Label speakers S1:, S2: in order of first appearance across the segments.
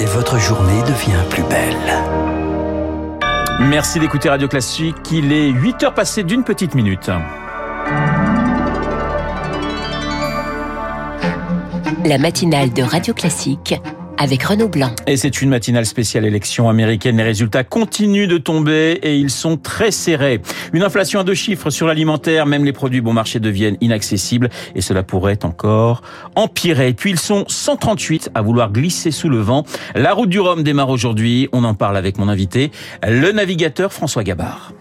S1: et votre journée devient plus belle.
S2: Merci d'écouter Radio Classique. Il est 8 heures passées d'une petite minute.
S3: La matinale de Radio Classique avec Renaud Blanc.
S2: Et c'est une matinale spéciale élection américaine. Les résultats continuent de tomber et ils sont très serrés. Une inflation à deux chiffres sur l'alimentaire, même les produits bon marché deviennent inaccessibles et cela pourrait encore empirer. Puis ils sont 138 à vouloir glisser sous le vent. La route du Rhum démarre aujourd'hui. On en parle avec mon invité, le navigateur François Gabard.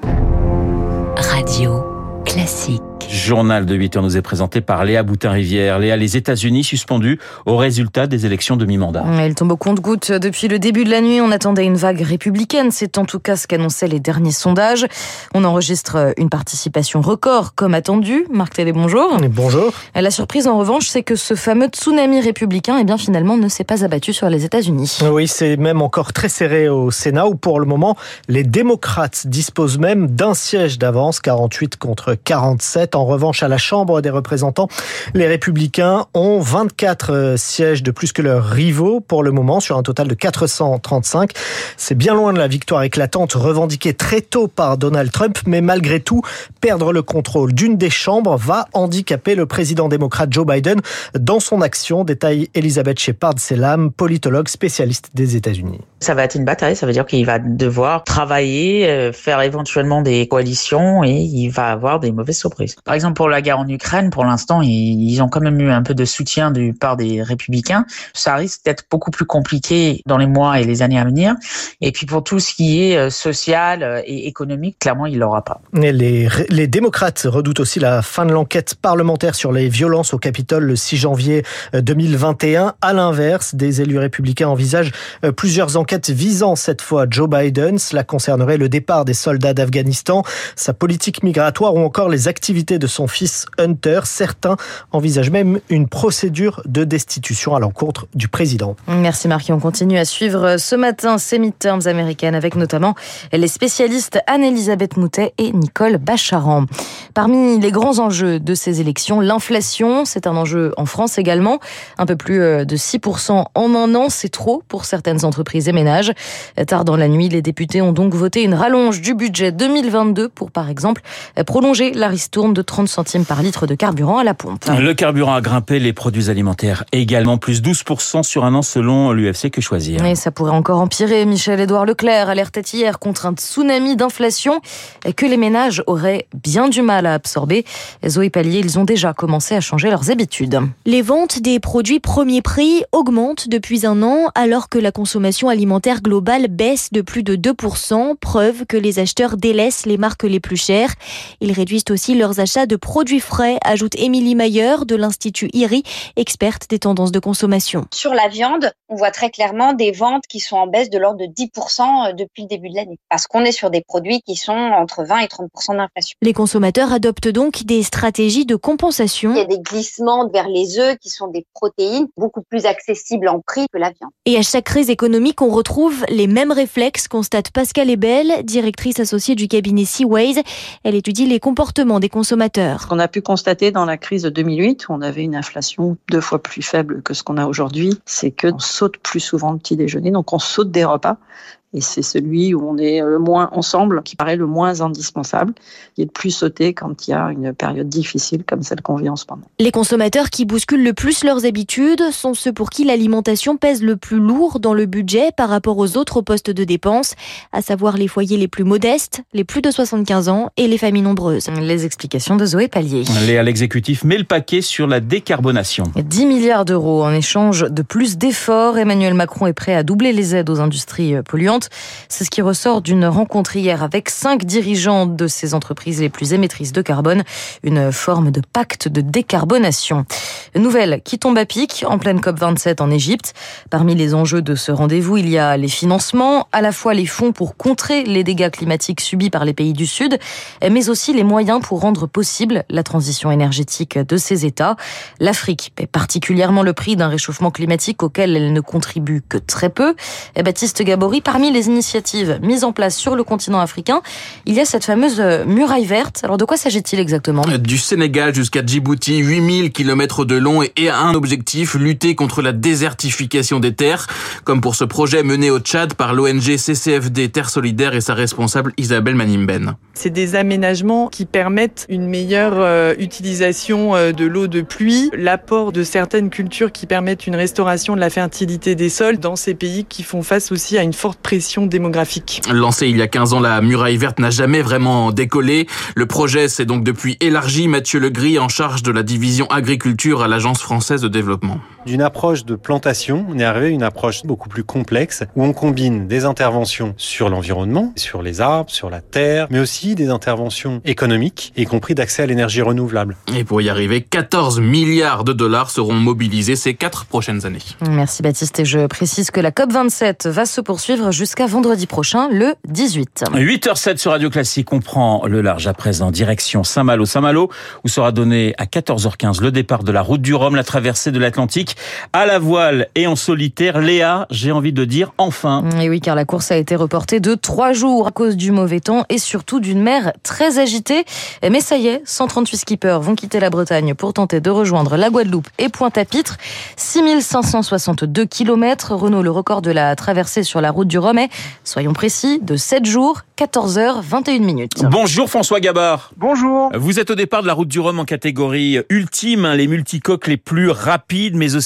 S3: Radio Classique.
S2: Journal de 8 heures nous est présenté par Léa Boutin-Rivière. Léa, les États-Unis suspendus au résultat des élections de mi-mandat.
S4: Il tombe au compte-goutte. Depuis le début de la nuit, on attendait une vague républicaine. C'est en tout cas ce qu'annonçaient les derniers sondages. On enregistre une participation record, comme attendu. Marc Télé, bonjour.
S5: Bonjour.
S4: La surprise, en revanche, c'est que ce fameux tsunami républicain, eh bien, finalement, ne s'est pas abattu sur les États-Unis.
S5: Oui, c'est même encore très serré au Sénat, où pour le moment, les démocrates disposent même d'un siège d'avance, 48 contre 47. En revanche, à la Chambre des représentants, les républicains ont 24 euh, sièges de plus que leurs rivaux pour le moment, sur un total de 435. C'est bien loin de la victoire éclatante revendiquée très tôt par Donald Trump, mais malgré tout, perdre le contrôle d'une des chambres va handicaper le président démocrate Joe Biden dans son action, détaille Elisabeth Shepard-Selam, politologue spécialiste des États-Unis.
S6: Ça va être une bataille, ça veut dire qu'il va devoir travailler, euh, faire éventuellement des coalitions et il va avoir des mauvaises surprises. Par exemple, pour la guerre en Ukraine, pour l'instant, ils ont quand même eu un peu de soutien du part des républicains. Ça risque d'être beaucoup plus compliqué dans les mois et les années à venir. Et puis pour tout ce qui est euh, social euh, et économique, clairement, il l'aura pas.
S5: Et les, les démocrates redoutent aussi la fin de l'enquête parlementaire sur les violences au Capitole le 6 janvier 2021. À l'inverse, des élus républicains envisagent plusieurs enquêtes visant cette fois Joe Biden. Cela concernerait le départ des soldats d'Afghanistan, sa politique migratoire ou encore les activités de son fils Hunter. Certains envisagent même une procédure de destitution à l'encontre du président.
S4: Merci Marc. On continue à suivre ce matin ces midterms américaines avec notamment les spécialistes Anne-Elisabeth Moutet et Nicole Bacharan. Parmi les grands enjeux de ces élections, l'inflation, c'est un enjeu en France également. Un peu plus de 6% en un an, c'est trop pour certaines entreprises et ménages. Tard dans la nuit, les députés ont donc voté une rallonge du budget 2022 pour, par exemple, prolonger la ristourne de 30 centimes par litre de carburant à la pompe.
S2: Le carburant a grimpé, les produits alimentaires également, plus 12% sur un an selon l'UFC Que Choisir.
S4: Et ça pourrait encore empirer. Michel-Édouard Leclerc alertait hier contre un tsunami d'inflation que les ménages auraient bien du mal à absorber. Zoé Pallier, ils ont déjà commencé à changer leurs habitudes.
S7: Les ventes des produits premier prix augmentent depuis un an alors que la consommation alimentaire globale baisse de plus de 2%, preuve que les acheteurs délaissent les marques les plus chères. Ils réduisent aussi leurs achats de produits frais, ajoute Émilie Mayer de l'Institut IRI, experte des tendances de consommation.
S8: Sur la viande, on voit très clairement des ventes qui sont en baisse de l'ordre de 10% depuis le début de l'année, parce qu'on est sur des produits qui sont entre 20 et 30% d'inflation.
S7: Les consommateurs adoptent donc des stratégies de compensation.
S8: Il y a des glissements vers les œufs qui sont des protéines beaucoup plus accessibles en prix que la viande.
S7: Et à chaque crise économique, on retrouve les mêmes réflexes, constate Pascal Ebel, directrice associée du cabinet Seaways. Elle étudie les comportements des consommateurs.
S9: Ce qu'on a pu constater dans la crise de 2008, où on avait une inflation deux fois plus faible que ce qu'on a aujourd'hui, c'est que on saute plus souvent le petit déjeuner, donc on saute des repas. Et c'est celui où on est le moins ensemble qui paraît le moins indispensable. Il est le plus sauté quand il y a une période difficile comme celle qu'on vit en ce moment.
S7: Les consommateurs qui bousculent le plus leurs habitudes sont ceux pour qui l'alimentation pèse le plus lourd dans le budget par rapport aux autres postes de dépenses, à savoir les foyers les plus modestes, les plus de 75 ans et les familles nombreuses.
S4: Les explications de Zoé Pallier.
S2: Léa, l'exécutif met le paquet sur la décarbonation.
S4: 10 milliards d'euros en échange de plus d'efforts. Emmanuel Macron est prêt à doubler les aides aux industries polluantes. C'est ce qui ressort d'une rencontre hier avec cinq dirigeants de ces entreprises les plus émettrices de carbone, une forme de pacte de décarbonation. Nouvelle qui tombe à pic en pleine COP27 en Égypte. Parmi les enjeux de ce rendez-vous, il y a les financements, à la fois les fonds pour contrer les dégâts climatiques subis par les pays du Sud, mais aussi les moyens pour rendre possible la transition énergétique de ces États. L'Afrique paie particulièrement le prix d'un réchauffement climatique auquel elle ne contribue que très peu. Baptiste Gabory, parmi parmi les initiatives mises en place sur le continent africain, il y a cette fameuse muraille verte. Alors de quoi s'agit-il exactement?
S10: Du Sénégal jusqu'à Djibouti, 8000 km de long et un objectif, lutter contre la désertification des terres, comme pour ce projet mené au Tchad par l'ONG CCFD Terre Solidaire et sa responsable Isabelle Manimben.
S11: C'est des aménagements qui permettent une meilleure euh, utilisation euh, de l'eau de pluie, l'apport de certaines cultures qui permettent une restauration de la fertilité des sols dans ces pays qui font face aussi à une forte pression
S10: Lancé il y a 15 ans, la muraille verte n'a jamais vraiment décollé. Le projet s'est donc depuis élargi. Mathieu Legris, en charge de la division agriculture à l'Agence française de développement.
S12: D'une approche de plantation, on est arrivé à une approche beaucoup plus complexe où on combine des interventions sur l'environnement, sur les arbres, sur la terre, mais aussi des interventions économiques, y compris d'accès à l'énergie renouvelable.
S10: Et pour y arriver, 14 milliards de dollars seront mobilisés ces quatre prochaines années.
S4: Merci Baptiste et je précise que la COP27 va se poursuivre jusqu'à vendredi prochain, le 18.
S2: 8h07 sur Radio Classique, on prend le large à présent, direction Saint-Malo. Saint-Malo, où sera donné à 14h15 le départ de la route du Rhum, la traversée de l'Atlantique à la voile et en solitaire. Léa, j'ai envie de dire enfin.
S4: Et oui, car la course a été reportée de trois jours à cause du mauvais temps et surtout d'une mer très agitée. Mais ça y est, 138 skippers vont quitter la Bretagne pour tenter de rejoindre la Guadeloupe et Pointe-à-Pitre. 6562 km, Renault le record de la traversée sur la route du Rhum est, soyons précis, de 7 jours, 14h, 21 minutes.
S2: Bonjour François Gabard.
S13: Bonjour.
S2: Vous êtes au départ de la route du Rhum en catégorie ultime, hein, les multicoques les plus rapides mais aussi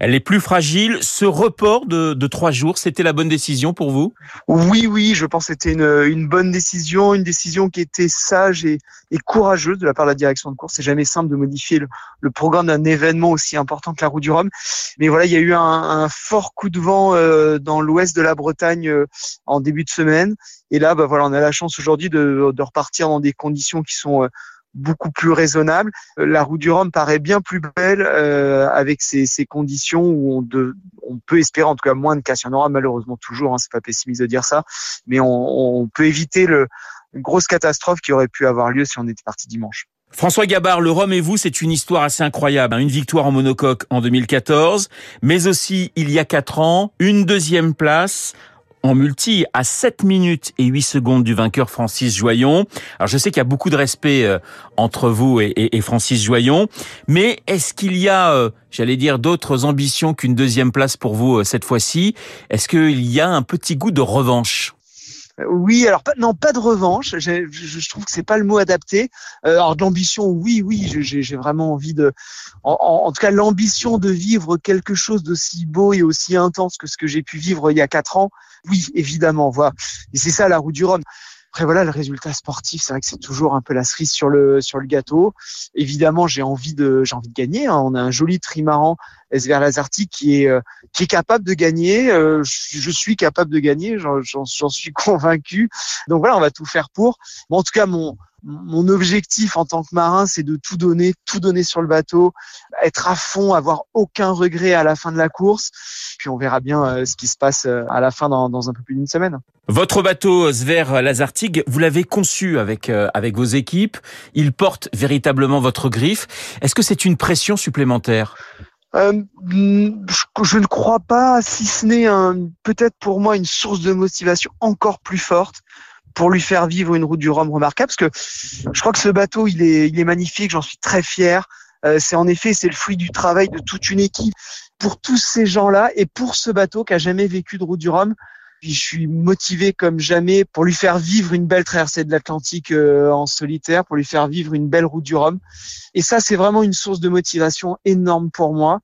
S2: les plus fragiles. Ce report de, trois jours, c'était la bonne décision pour vous?
S13: Oui, oui, je pense que c'était une, bonne décision, une décision qui était sage et, courageuse de la part de la direction de course. C'est jamais simple de modifier le, programme d'un événement aussi important que la route du Rhum. Mais voilà, il y a eu un, fort coup de vent euh, dans l'ouest de la Bretagne euh, en début de semaine. Et là, bah voilà, on a la chance aujourd'hui de, de repartir dans des conditions qui sont euh, beaucoup plus raisonnables. La route du Rhum paraît bien plus belle euh, avec ces, ces, conditions où on, de, on, peut espérer en tout cas moins de casse. Il y en aura malheureusement toujours, hein, c'est pas pessimiste de dire ça, mais on, on peut éviter le, une grosse catastrophe qui aurait pu avoir lieu si on était parti dimanche.
S2: François Gabard, le Rhum et vous, c'est une histoire assez incroyable. Hein. Une victoire en monocoque en 2014, mais aussi il y a quatre ans, une deuxième place en multi à 7 minutes et 8 secondes du vainqueur Francis Joyon. Alors je sais qu'il y a beaucoup de respect euh, entre vous et, et, Francis Joyon, mais est-ce qu'il y a, euh, j'allais dire, d'autres ambitions qu'une deuxième place pour vous euh, cette fois-ci? Est-ce qu'il y a un petit goût de revanche?
S13: Oui, alors pas, non, pas de revanche. Je, trouve que c'est pas le mot adapté. Euh, alors d'ambition, oui, oui, j'ai vraiment envie de, en, en tout cas l'ambition de vivre quelque chose d'aussi beau et aussi intense que ce que j'ai pu vivre il y a quatre ans. Oui, évidemment, voilà. Et c'est ça la roue du Rhum. Après voilà, le résultat sportif, c'est vrai que c'est toujours un peu la cerise sur le sur le gâteau. Évidemment, j'ai envie de j'ai envie de gagner. Hein. On a un joli trimaran SVR Lazarti qui est euh, qui est capable de gagner. Euh, je, suis capable de gagner, j'en suis convaincu. Donc voilà, on va tout faire pour. En tout cas, mon mon objectif en tant que marin, c'est de tout donner, tout donner sur le bateau, être à fond, avoir aucun regret à la fin de la course. Puis on verra bien euh, ce qui se passe à la fin dans, dans un peu plus d'une semaine.
S2: Votre bateau Sver Lazartig, vous l'avez conçu avec euh, avec vos équipes. Il porte véritablement votre griffe. Est-ce que c'est une pression supplémentaire?
S13: Euh, je ne crois pas, si ce n'est peut-être pour moi une source de motivation encore plus forte pour lui faire vivre une route du Rhum remarquable, parce que je crois que ce bateau, il est, il est magnifique, j'en suis très fier. Euh, c'est en effet, c'est le fruit du travail de toute une équipe. Pour tous ces gens-là et pour ce bateau qui a jamais vécu de route du Rhum, puis je suis motivé comme jamais pour lui faire vivre une belle traversée de l'Atlantique euh, en solitaire, pour lui faire vivre une belle route du Rhum. Et ça, c'est vraiment une source de motivation énorme pour moi.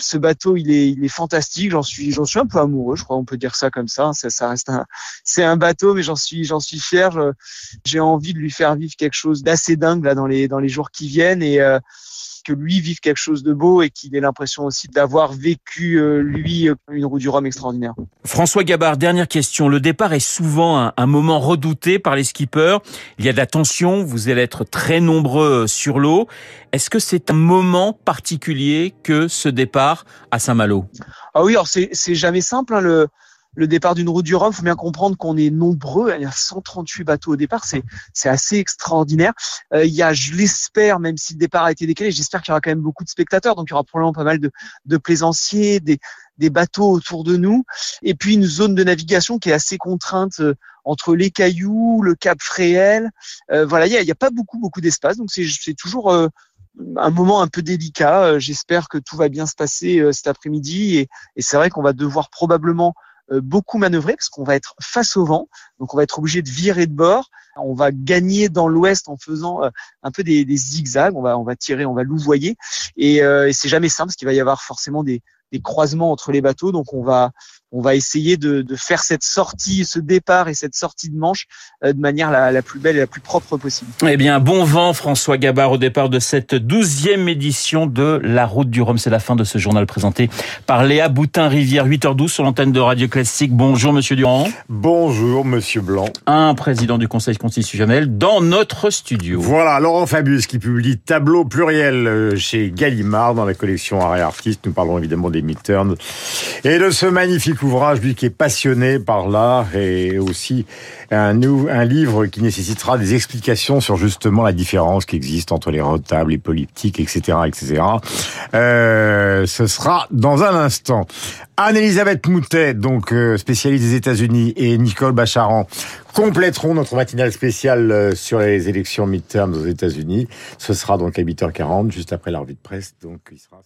S13: Ce bateau, il est, il est fantastique. J'en suis, j'en suis un peu amoureux. Je crois, on peut dire ça comme ça. Ça, ça reste un, c'est un bateau, mais j'en suis, j'en suis fier. J'ai envie de lui faire vivre quelque chose d'assez dingue là dans les, dans les jours qui viennent et euh, que lui vive quelque chose de beau et qu'il ait l'impression aussi d'avoir vécu, euh, lui, une roue du Rhum extraordinaire.
S2: François Gabard, dernière question. Le départ est souvent un, un, moment redouté par les skippers. Il y a de la tension, vous allez être très nombreux sur l'eau. Est-ce que c'est un moment particulier que ce départ à Saint-Malo?
S13: Ah oui, alors c'est jamais simple. Hein, le, le départ d'une route du Rhum. Faut bien comprendre qu'on est nombreux. Il y a 138 bateaux au départ. C'est c'est assez extraordinaire. Euh, il y a, je l'espère, même si le départ a été décalé, j'espère qu'il y aura quand même beaucoup de spectateurs. Donc il y aura probablement pas mal de, de plaisanciers, des, des bateaux autour de nous, et puis une zone de navigation qui est assez contrainte euh, entre les cailloux, le Cap Fréhel. Euh, voilà, il n'y a, a, pas beaucoup beaucoup d'espace, donc c'est toujours euh, un moment un peu délicat. Euh, j'espère que tout va bien se passer cet après-midi, et, et c'est vrai qu'on va devoir probablement beaucoup manœuvrer parce qu'on va être face au vent, donc on va être obligé de virer de bord. On va gagner dans l'ouest en faisant un peu des, des, zigzags. On va on va tirer, on va louvoyer, et, et c'est jamais simple parce qu'il va y avoir forcément des des croisements entre les bateaux. Donc on va on va essayer de, de, faire cette sortie, ce départ et cette sortie de manche euh, de manière la, la, plus belle et la plus propre possible.
S2: Eh bien, bon vent, François Gabard, au départ de cette douzième édition de La Route du Rhum. C'est la fin de ce journal présenté par Léa Boutin-Rivière, 8h12 sur l'antenne de Radio Classique. Bonjour, Monsieur Durand.
S14: Bonjour, Monsieur Blanc.
S2: Un président du Conseil constitutionnel dans notre studio.
S14: Voilà, Laurent Fabius qui publie Tableau pluriel euh, chez Gallimard dans la collection Arrêt Artiste. Nous parlons évidemment des midterms et de ce magnifique ouvrage, lui qui est passionné par l'art et aussi un, un livre qui nécessitera des explications sur justement la différence qui existe entre les retables, les politiques, etc., etc. Euh, ce sera dans un instant. Anne-Elisabeth Moutet, donc euh, spécialiste des États-Unis, et Nicole Bacharan compléteront notre matinale spéciale euh, sur les élections midterms aux États-Unis. Ce sera donc à 8h40, juste après la de presse. Donc, il sera...